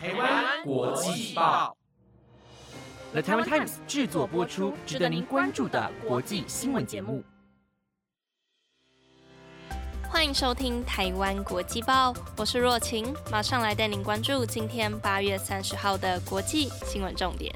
台湾国际报，The Taiwan Times 制作播出，值得您关注的国际新闻节目。欢迎收听台湾国际报，我是若晴，马上来带您关注今天八月三十号的国际新闻重点。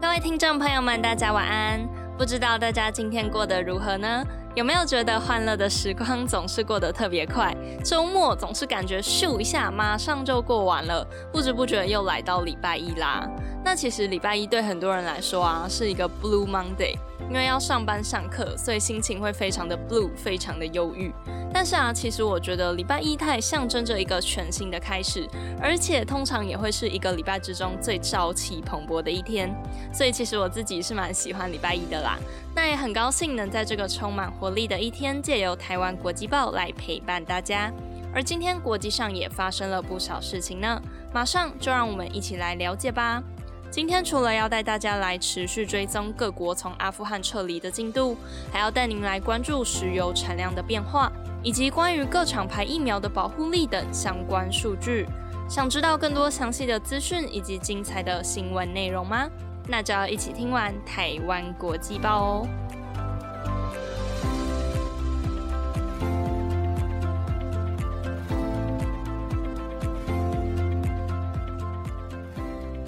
各位听众朋友们，大家晚安。不知道大家今天过得如何呢？有没有觉得欢乐的时光总是过得特别快？周末总是感觉咻一下，马上就过完了，不知不觉又来到礼拜一啦。那其实礼拜一对很多人来说啊，是一个 Blue Monday。因为要上班上课，所以心情会非常的 blue，非常的忧郁。但是啊，其实我觉得礼拜一它也象征着一个全新的开始，而且通常也会是一个礼拜之中最朝气蓬勃的一天。所以其实我自己是蛮喜欢礼拜一的啦。那也很高兴能在这个充满活力的一天，借由台湾国际报来陪伴大家。而今天国际上也发生了不少事情呢，马上就让我们一起来了解吧。今天除了要带大家来持续追踪各国从阿富汗撤离的进度，还要带您来关注石油产量的变化，以及关于各厂牌疫苗的保护力等相关数据。想知道更多详细的资讯以及精彩的新闻内容吗？那就要一起听完台湾国际报哦。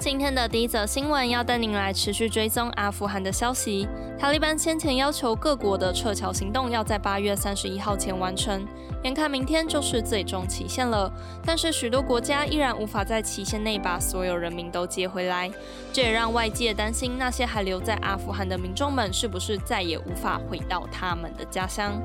今天的第一则新闻要带您来持续追踪阿富汗的消息。塔利班先前要求各国的撤侨行动要在八月三十一号前完成，眼看明天就是最终期限了。但是许多国家依然无法在期限内把所有人民都接回来，这也让外界担心那些还留在阿富汗的民众们是不是再也无法回到他们的家乡。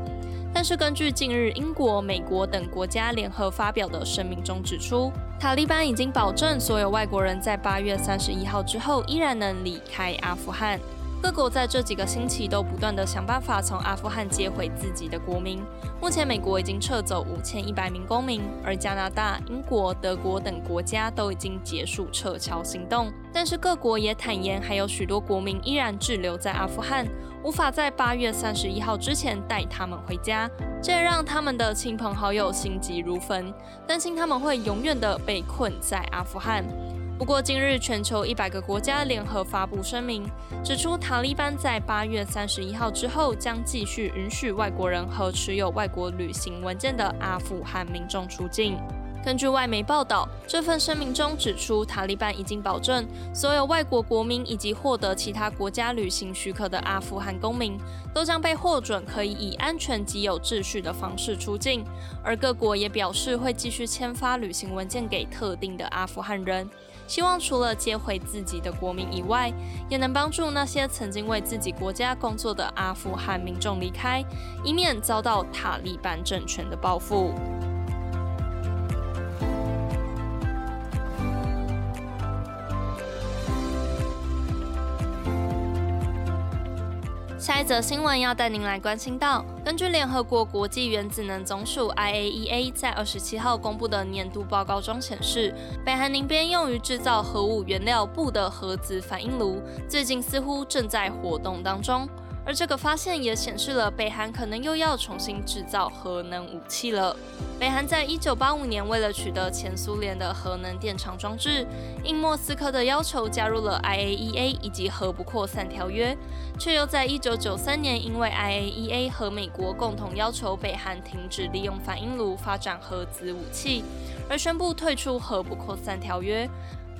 但是，根据近日英国、美国等国家联合发表的声明中指出，塔利班已经保证所有外国人在八月三十一号之后依然能离开阿富汗。各国在这几个星期都不断地想办法从阿富汗接回自己的国民。目前，美国已经撤走五千一百名公民，而加拿大、英国、德国等国家都已经结束撤侨行动。但是，各国也坦言，还有许多国民依然滞留在阿富汗，无法在八月三十一号之前带他们回家。这也让他们的亲朋好友心急如焚，担心他们会永远的被困在阿富汗。不过，今日全球一百个国家联合发布声明，指出塔利班在八月三十一号之后将继续允许外国人和持有外国旅行文件的阿富汗民众出境。根据外媒报道，这份声明中指出，塔利班已经保证所有外国国民以及获得其他国家旅行许可的阿富汗公民都将被获准可以以安全及有秩序的方式出境。而各国也表示会继续签发旅行文件给特定的阿富汗人。希望除了接回自己的国民以外，也能帮助那些曾经为自己国家工作的阿富汗民众离开，以免遭到塔利班政权的报复。下一则新闻要带您来关心到，根据联合国国际原子能总署 IAEA 在二十七号公布的年度报告中显示，北韩宁边用于制造核武原料布的核子反应炉，最近似乎正在活动当中。而这个发现也显示了北韩可能又要重新制造核能武器了。北韩在一九八五年为了取得前苏联的核能电厂装置，应莫斯科的要求加入了 IAEA 以及核不扩散条约，却又在一九九三年因为 IAEA 和美国共同要求北韩停止利用反应炉发展核子武器，而宣布退出核不扩散条约。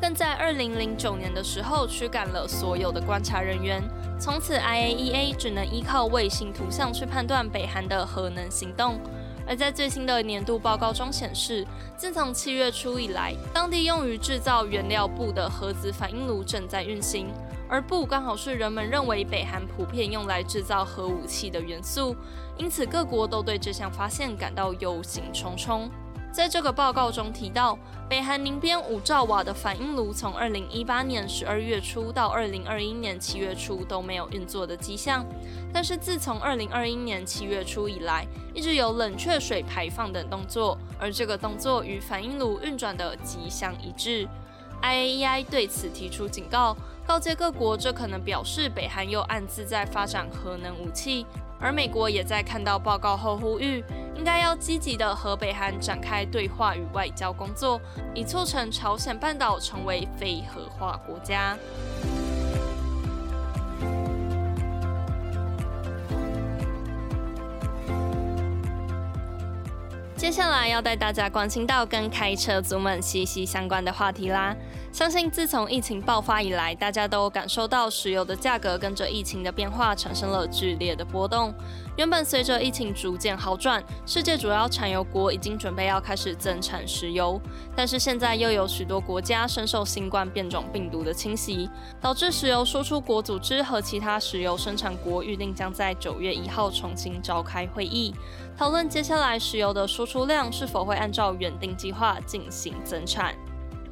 更在二零零九年的时候驱赶了所有的观察人员，从此 IAEA 只能依靠卫星图像去判断北韩的核能行动。而在最新的年度报告中显示，自从七月初以来，当地用于制造原料布的核子反应炉正在运行，而布刚好是人们认为北韩普遍用来制造核武器的元素，因此各国都对这项发现感到忧心忡忡。在这个报告中提到，北韩宁边五兆瓦的反应炉从2018年12月初到2021年7月初都没有运作的迹象，但是自从2021年7月初以来，一直有冷却水排放等动作，而这个动作与反应炉运转的迹象一致。IAEA 对此提出警告，告诫各国这可能表示北韩又暗自在发展核能武器。而美国也在看到报告后呼吁，应该要积极的和北韩展开对话与外交工作，以促成朝鲜半岛成为非核化国家。接下来要带大家关心到跟开车族们息息相关的话题啦。相信自从疫情爆发以来，大家都感受到石油的价格跟着疫情的变化产生了剧烈的波动。原本随着疫情逐渐好转，世界主要产油国已经准备要开始增产石油，但是现在又有许多国家深受新冠变种病毒的侵袭，导致石油输出国组织和其他石油生产国预定将在九月一号重新召开会议，讨论接下来石油的输出量是否会按照原定计划进行增产。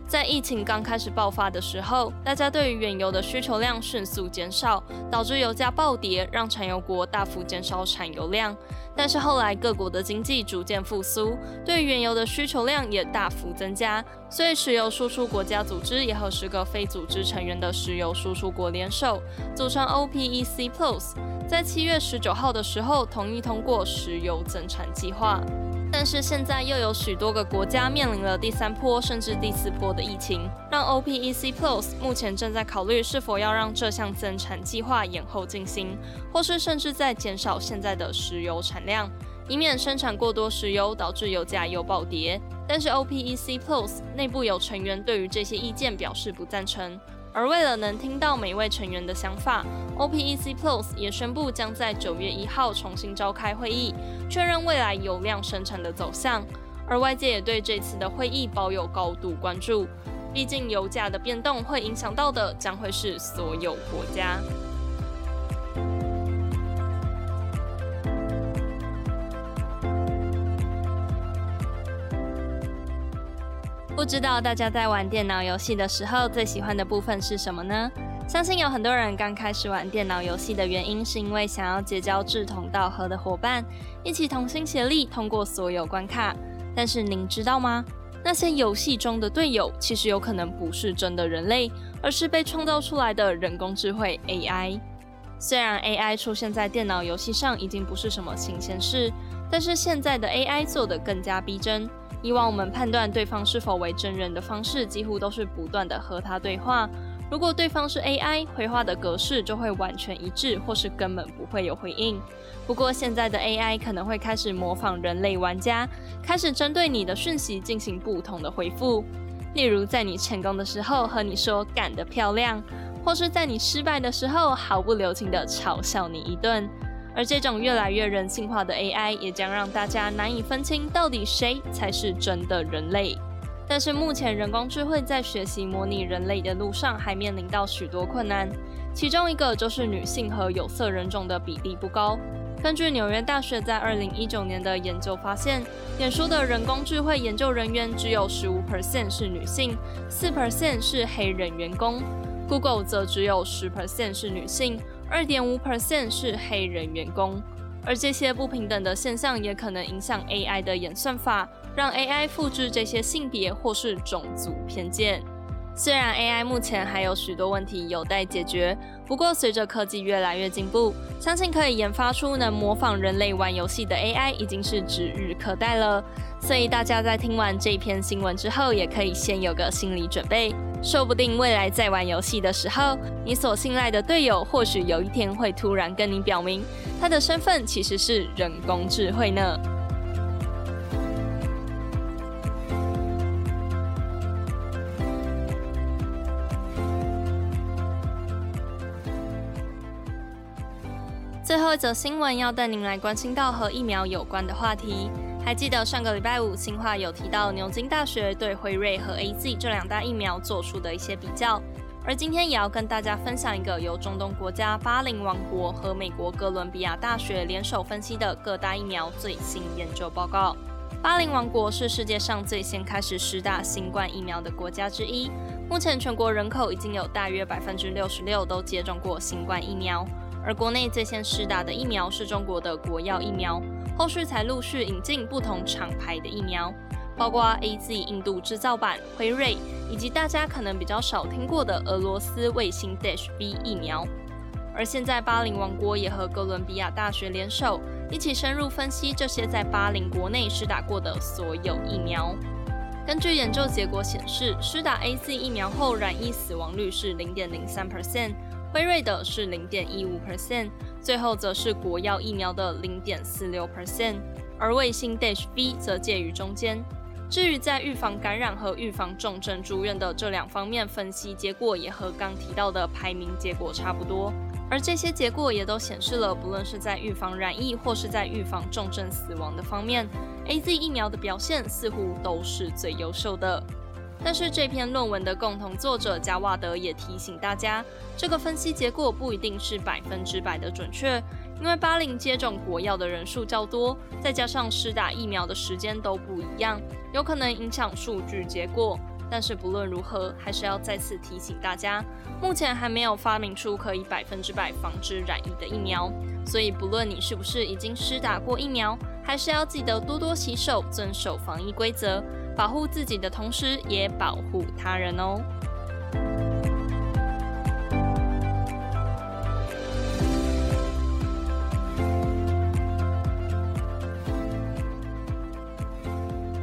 在疫情刚开始爆发的时候，大家对于原油的需求量迅速减少，导致油价暴跌，让产油国大幅减少产油量。但是后来各国的经济逐渐复苏，对原油的需求量也大幅增加，所以石油输出国家组织也和十个非组织成员的石油输出国联手，组成 OPEC Plus，在七月十九号的时候同意通过石油增产计划。但是现在又有许多个国家面临了第三波甚至第四波的疫情，让 OPEC Plus 目前正在考虑是否要让这项增产计划延后进行，或是甚至在减少现在的石油产量，以免生产过多石油导致油价又暴跌。但是 OPEC Plus 内部有成员对于这些意见表示不赞成。而为了能听到每位成员的想法，OPEC Plus 也宣布将在九月一号重新召开会议，确认未来油量生产的走向。而外界也对这次的会议抱有高度关注，毕竟油价的变动会影响到的将会是所有国家。知道大家在玩电脑游戏的时候最喜欢的部分是什么呢？相信有很多人刚开始玩电脑游戏的原因是因为想要结交志同道合的伙伴，一起同心协力通过所有关卡。但是您知道吗？那些游戏中的队友其实有可能不是真的人类，而是被创造出来的人工智慧 AI。虽然 AI 出现在电脑游戏上已经不是什么新鲜事，但是现在的 AI 做得更加逼真。以往我们判断对方是否为真人的方式，几乎都是不断的和他对话。如果对方是 AI，回话的格式就会完全一致，或是根本不会有回应。不过现在的 AI 可能会开始模仿人类玩家，开始针对你的讯息进行不同的回复。例如，在你成功的时候和你说“干得漂亮”，或是在你失败的时候毫不留情的嘲笑你一顿。而这种越来越人性化的 AI 也将让大家难以分清到底谁才是真的人类。但是目前人工智慧在学习模拟人类的路上还面临到许多困难，其中一个就是女性和有色人种的比例不高。根据纽约大学在二零一九年的研究发现，脸书的人工智慧研究人员只有十五 percent 是女性，四 percent 是黑人员工；Google 则只有十 percent 是女性。二点五 percent 是黑人员工，而这些不平等的现象也可能影响 AI 的演算法，让 AI 复制这些性别或是种族偏见。虽然 AI 目前还有许多问题有待解决，不过随着科技越来越进步，相信可以研发出能模仿人类玩游戏的 AI 已经是指日可待了。所以大家在听完这篇新闻之后，也可以先有个心理准备，说不定未来在玩游戏的时候，你所信赖的队友或许有一天会突然跟你表明，他的身份其实是人工智慧呢。最后一则新闻要带您来关心到和疫苗有关的话题。还记得上个礼拜五，新华有提到牛津大学对辉瑞和 A Z 这两大疫苗做出的一些比较。而今天也要跟大家分享一个由中东国家巴林王国和美国哥伦比亚大学联手分析的各大疫苗最新研究报告。巴林王国是世界上最先开始施打新冠疫苗的国家之一，目前全国人口已经有大约百分之六十六都接种过新冠疫苗。而国内最先施打的疫苗是中国的国药疫苗，后续才陆续引进不同厂牌的疫苗，包括 A Z 印度制造版、辉瑞，以及大家可能比较少听过的俄罗斯卫星 Dash B 疫苗。而现在巴林王国也和哥伦比亚大学联手，一起深入分析这些在巴林国内施打过的所有疫苗。根据研究结果显示，施打 A Z 疫苗后染疫死亡率是零点零三 percent，辉瑞的是零点一五 percent，最后则是国药疫苗的零点四六 percent，而卫星 Dash B 则介于中间。至于在预防感染和预防重症住院的这两方面，分析结果也和刚提到的排名结果差不多。而这些结果也都显示了，不论是在预防染疫或是在预防重症死亡的方面，A Z 疫苗的表现似乎都是最优秀的。但是这篇论文的共同作者加瓦德也提醒大家，这个分析结果不一定是百分之百的准确。因为巴林接种国药的人数较多，再加上施打疫苗的时间都不一样，有可能影响数据结果。但是不论如何，还是要再次提醒大家，目前还没有发明出可以百分之百防止染疫的疫苗。所以不论你是不是已经施打过疫苗，还是要记得多多洗手，遵守防疫规则，保护自己的同时也保护他人哦。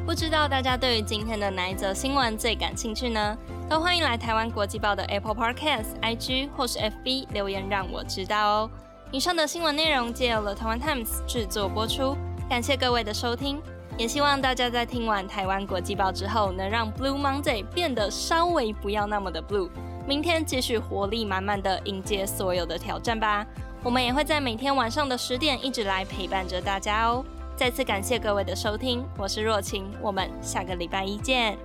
不知道大家对于今天的哪一则新闻最感兴趣呢？都欢迎来台湾国际报的 Apple Podcast、IG 或是 FB 留言让我知道哦。以上的新闻内容借由了台湾 Times 制作播出，感谢各位的收听，也希望大家在听完台湾国际报之后，能让 Blue Monday 变得稍微不要那么的 blue，明天继续活力满满的迎接所有的挑战吧。我们也会在每天晚上的十点一直来陪伴着大家哦。再次感谢各位的收听，我是若晴，我们下个礼拜一见。